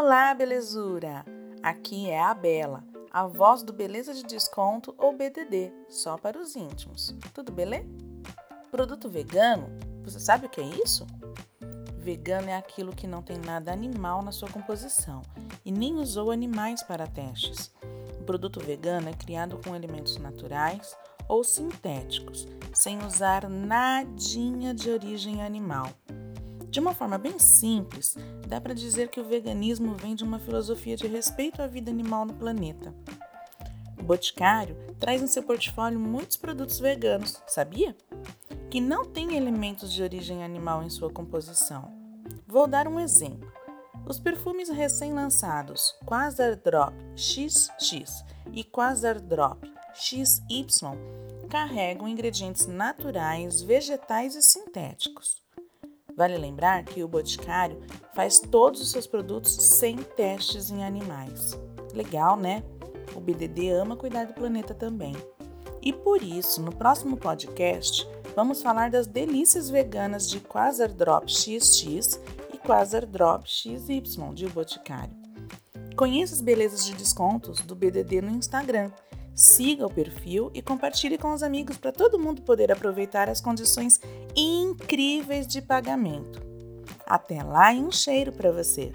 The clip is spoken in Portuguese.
Olá, belezura! Aqui é a Bela, a voz do Beleza de Desconto ou BDD, só para os íntimos. Tudo beleza? Produto vegano? Você sabe o que é isso? Vegano é aquilo que não tem nada animal na sua composição e nem usou animais para testes. O produto vegano é criado com elementos naturais ou sintéticos, sem usar nadinha de origem animal. De uma forma bem simples, dá para dizer que o veganismo vem de uma filosofia de respeito à vida animal no planeta. O Boticário traz em seu portfólio muitos produtos veganos, sabia? Que não têm elementos de origem animal em sua composição. Vou dar um exemplo. Os perfumes recém-lançados Quasar Drop XX e Quasar Drop XY carregam ingredientes naturais, vegetais e sintéticos. Vale lembrar que o Boticário faz todos os seus produtos sem testes em animais. Legal, né? O BDD ama cuidar do planeta também. E por isso, no próximo podcast, vamos falar das delícias veganas de Quasar Drop XX e Quasar Drop XY de Boticário. Conheça as belezas de descontos do BDD no Instagram siga o perfil e compartilhe com os amigos para todo mundo poder aproveitar as condições incríveis de pagamento. Até lá e um cheiro para você!